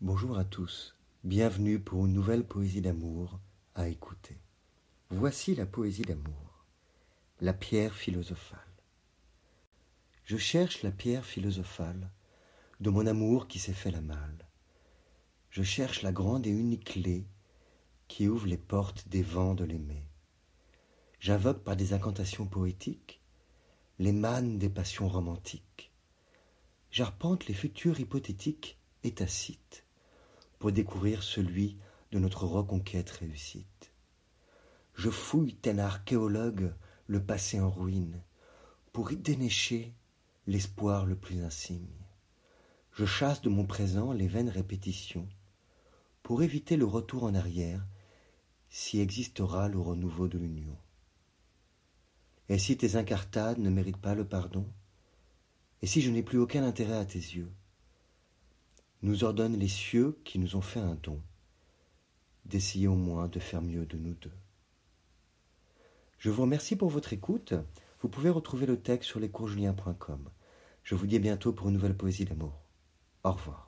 Bonjour à tous, bienvenue pour une nouvelle poésie d'amour à écouter. Voici la poésie d'amour, la pierre philosophale. Je cherche la pierre philosophale de mon amour qui s'est fait la malle. Je cherche la grande et unique clé qui ouvre les portes des vents de l'aimer. J'invoque par des incantations poétiques les mannes des passions romantiques. J'arpente les futurs hypothétiques et tacites pour découvrir celui de notre reconquête réussite. Je fouille tel archéologue le passé en ruine pour y dénicher l'espoir le plus insigne. Je chasse de mon présent les vaines répétitions pour éviter le retour en arrière si existera le renouveau de l'union. Et si tes incartades ne méritent pas le pardon Et si je n'ai plus aucun intérêt à tes yeux nous ordonnent les cieux qui nous ont fait un don, d'essayer au moins de faire mieux de nous deux. Je vous remercie pour votre écoute. Vous pouvez retrouver le texte sur lescoursjulien.com. Je vous dis à bientôt pour une nouvelle poésie d'amour. Au revoir.